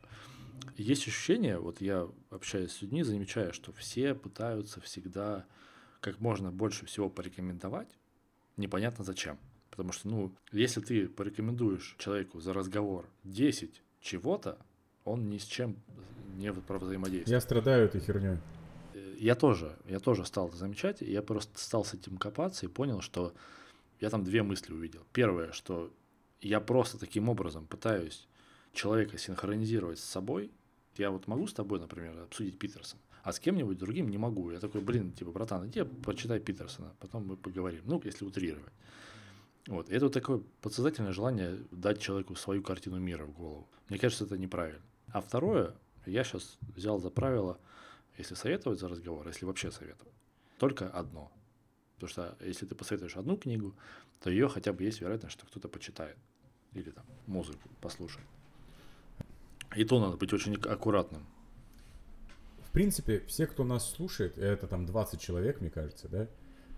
Есть ощущение, вот я общаюсь с людьми, замечаю, что все пытаются всегда как можно больше всего порекомендовать, непонятно зачем. Потому что, ну, если ты порекомендуешь человеку за разговор 10 чего-то, он ни с чем не взаимодействует. Я страдаю этой херней. Я тоже, я тоже стал это замечать, я просто стал с этим копаться и понял, что я там две мысли увидел. Первое, что я просто таким образом пытаюсь человека синхронизировать с собой. Я вот могу с тобой, например, обсудить Питерсона, а с кем-нибудь другим не могу. Я такой, блин, типа, братан, иди почитай Питерсона, потом мы поговорим. Ну, если утрировать. Вот. И это вот такое подсознательное желание дать человеку свою картину мира в голову. Мне кажется, это неправильно. А второе, я сейчас взял за правило, если советовать за разговор, если вообще советовать, только одно – Потому что если ты посоветуешь одну книгу, то ее хотя бы есть вероятность, что кто-то почитает. Или там музыку послушает. И то надо быть очень аккуратным. В принципе, все, кто нас слушает, это там 20 человек, мне кажется, да,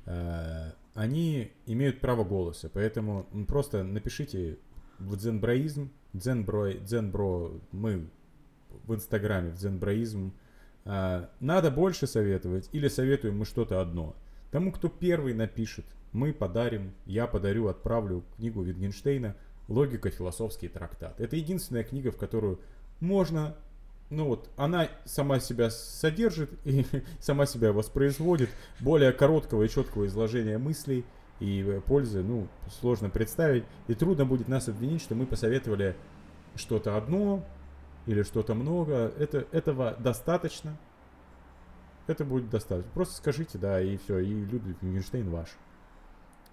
э, они имеют право голоса, поэтому просто напишите в дзенброизм, дзенбро, дзенбро, мы в инстаграме, в дзенброизм, э, надо больше советовать или советуем мы что-то одно – Тому, кто первый напишет, мы подарим, я подарю, отправлю книгу Витгенштейна «Логика. Философский трактат». Это единственная книга, в которую можно ну вот, она сама себя содержит и *laughs* сама себя воспроизводит. Более короткого и четкого изложения мыслей и пользы, ну, сложно представить. И трудно будет нас обвинить, что мы посоветовали что-то одно или что-то много. Это, этого достаточно, это будет достаточно. Просто скажите, да, и все, и Людвиг Wittgenstein ваш.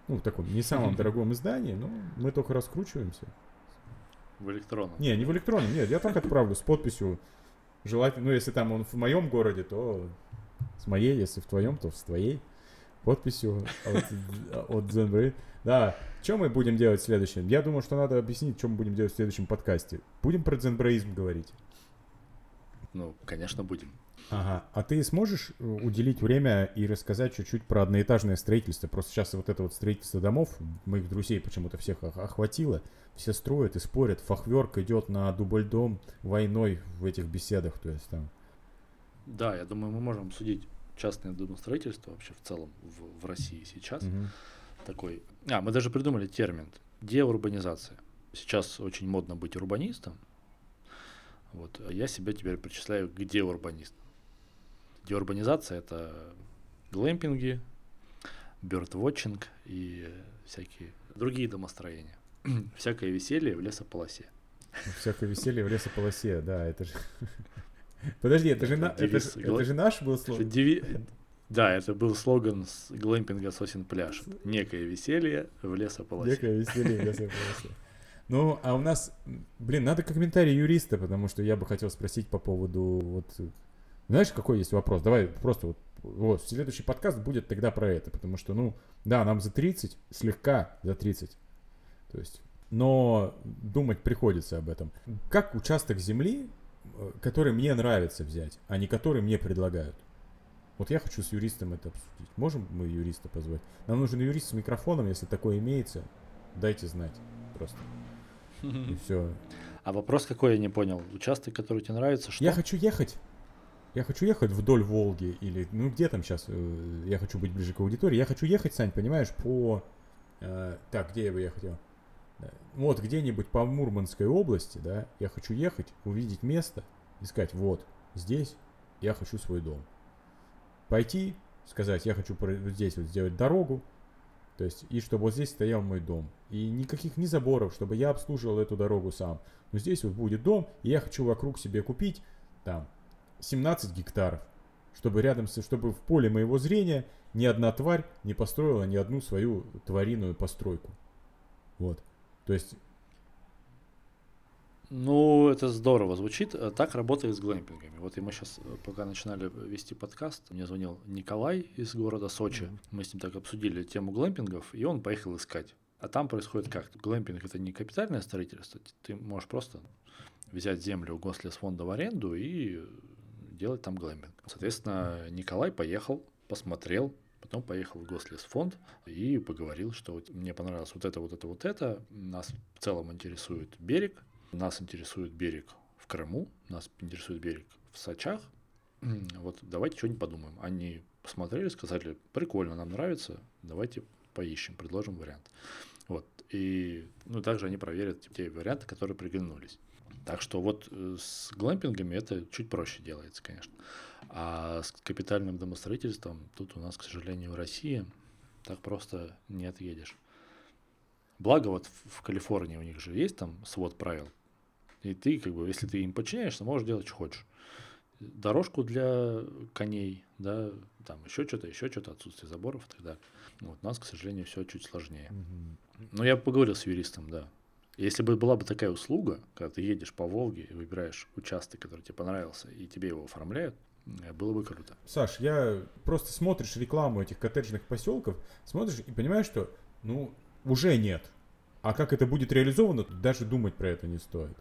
Ну, в таком не самом *laughs* дорогом издании, но мы только раскручиваемся. В электронном? Не, не в электронном, нет, я так отправлю с подписью. Желательно, ну, если там он в моем городе, то с моей, если в твоем, то с твоей подписью от, от Zenbrain. Да, что мы будем делать в следующем? Я думаю, что надо объяснить, что мы будем делать в следующем подкасте. Будем про дзенбраизм говорить? Ну, конечно, будем. Ага. А ты сможешь э, уделить время и рассказать чуть-чуть про одноэтажное строительство? Просто сейчас вот это вот строительство домов, моих друзей почему-то всех охватило. Все строят и спорят. Фахверк идет на дубльдом войной в этих беседах. То есть там... Да, я думаю, мы можем судить частное домостроительство вообще в целом в, в России сейчас. Угу. Такой. А, мы даже придумали термин деурбанизация. Сейчас очень модно быть урбанистом. Вот, а я себя теперь причисляю к деурбанистам. Деурбанизация – это глэмпинги, бёрдвотчинг и всякие другие домостроения. *clears throat* Всякое веселье в лесополосе. Всякое веселье в лесополосе, да, это же... *laughs* Подожди, это, же, на... это, же, это же наш был слоган? Деви... Да, это был слоган с глэмпинга Сосин пляж. Некое веселье в лесополосе. Некое веселье в лесополосе. Ну, а у нас, блин, надо комментарий юриста, потому что я бы хотел спросить по поводу вот Знаешь, какой есть вопрос? Давай просто вот, вот следующий подкаст будет тогда про это, потому что, ну, да, нам за 30, слегка за 30. То есть, но думать приходится об этом. Как участок земли, э, который мне нравится взять, а не который мне предлагают? Вот я хочу с юристом это обсудить. Можем мы юриста позвать? Нам нужен юрист с микрофоном, если такое имеется. Дайте знать просто. *laughs* И все. А вопрос какой, я не понял. Участок, который тебе нравится, что? Я хочу ехать. Я хочу ехать вдоль Волги или, ну где там сейчас, э, я хочу быть ближе к аудитории. Я хочу ехать, Сань, понимаешь, по... э, так, где я бы я хотел? Да, Вот где-нибудь по Мурманской области, да, я хочу ехать, увидеть место, искать, вот, здесь я хочу свой дом. Пойти, сказать, я хочу здесь вот сделать дорогу, то есть, и чтобы вот здесь стоял мой дом. И никаких ни заборов, чтобы я обслуживал эту дорогу сам. Но здесь вот будет дом, и я хочу вокруг себе купить там 17 гектаров, чтобы рядом, с, чтобы в поле моего зрения ни одна тварь не построила ни одну свою твариную постройку. Вот. То есть, Ну, это здорово звучит. Э, Так работает с глэмпингами. Вот и мы сейчас, пока начинали вести подкаст, мне звонил Николай из города Сочи. Мы с ним так обсудили тему глэмпингов, и он поехал искать. А там происходит как? Глэмпинг – это не капитальное строительство. Ты можешь просто взять землю у Гослесфонда в аренду и делать там глэмпинг. Соответственно, Николай поехал, посмотрел, потом поехал в Гослесфонд и поговорил, что мне понравилось вот это, вот это, вот это. Нас в целом интересует берег, нас интересует берег в Крыму, нас интересует берег в Сочах. М, Вот давайте что-нибудь подумаем. Они посмотрели, сказали, прикольно, нам нравится, давайте поищем, предложим вариант. Вот. И ну, также они проверят те варианты, которые приглянулись. Так что вот э, с глэмпингами это чуть проще делается, конечно. А с капитальным домостроительством тут у нас, к сожалению, в России так просто не отъедешь. Благо вот в Калифорнии у них же есть там свод правил. И ты, как бы, если ты им подчиняешься, можешь делать, что хочешь. Дорожку для коней, да, там еще что-то, еще что-то, отсутствие заборов и так далее. Вот, у нас, к сожалению, все чуть сложнее. Но я поговорил с юристом, да. Если бы была бы такая услуга, когда ты едешь по Волге и выбираешь участок, который тебе понравился, и тебе его оформляют, э, было бы круто. Саш, я просто смотришь рекламу этих коттеджных поселков, смотришь и понимаешь, что, ну, уже нет. А как это будет реализовано, даже думать про это не стоит.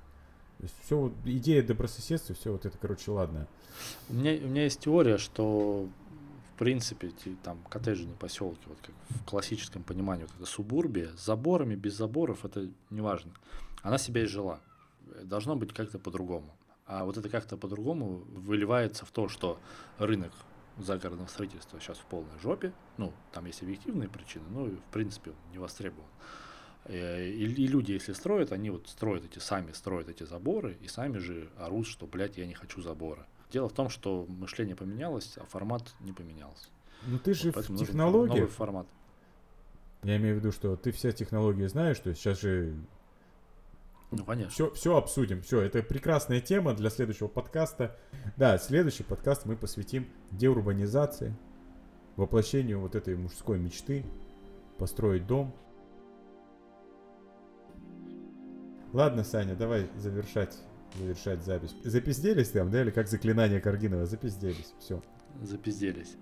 То есть все, вот, идея добрососедства, все вот это, короче, ладно. У меня, у меня есть теория, что в принципе там коттеджные поселки, вот как в классическом понимании, вот это субурбия, с заборами, без заборов, это не важно. Она себя изжила. Должно быть как-то по-другому. А вот это как-то по-другому выливается в то, что рынок загородного строительства сейчас в полной жопе. Ну, там есть объективные причины, но в принципе он не востребован. Э, И, и люди, если строят, они вот строят эти, сами строят эти заборы, и сами же орут, что, блядь, я не хочу забора. Дело в том, что мышление поменялось, а формат не поменялся. Ну ты же Вот в технологиях, новый формат. я имею в виду, что ты все технологии знаешь, то есть сейчас же Ну, конечно. все, все обсудим. Все, это прекрасная тема для следующего подкаста. Да, следующий подкаст мы посвятим деурбанизации, воплощению вот этой мужской мечты, построить дом. Ладно, Саня, давай завершать, завершать запись. Запизделись там, да, или как заклинание Каргинова? Запизделись, все. Запизделись.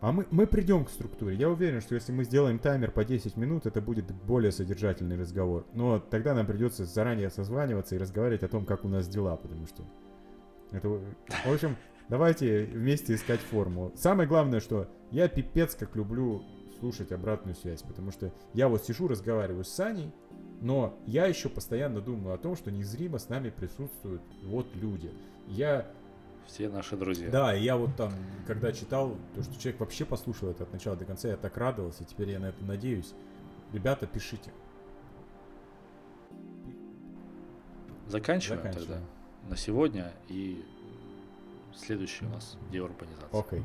А мы, мы придем к структуре. Я уверен, что если мы сделаем таймер по 10 минут, это будет более содержательный разговор. Но тогда нам придется заранее созваниваться и разговаривать о том, как у нас дела, потому что... Это, в общем, давайте вместе искать форму. Самое главное, что я пипец как люблю слушать обратную связь, потому что я вот сижу, разговариваю с Саней, но я еще постоянно думаю о том, что незримо с нами присутствуют вот люди. Я Все наши друзья. да, и я вот там, когда читал, то, что человек вообще послушал это от начала до конца, я так радовался, и теперь я на это надеюсь. Ребята, пишите. Заканчиваем, Заканчиваем. тогда на сегодня и следующий у нас деурбанизация. Окей.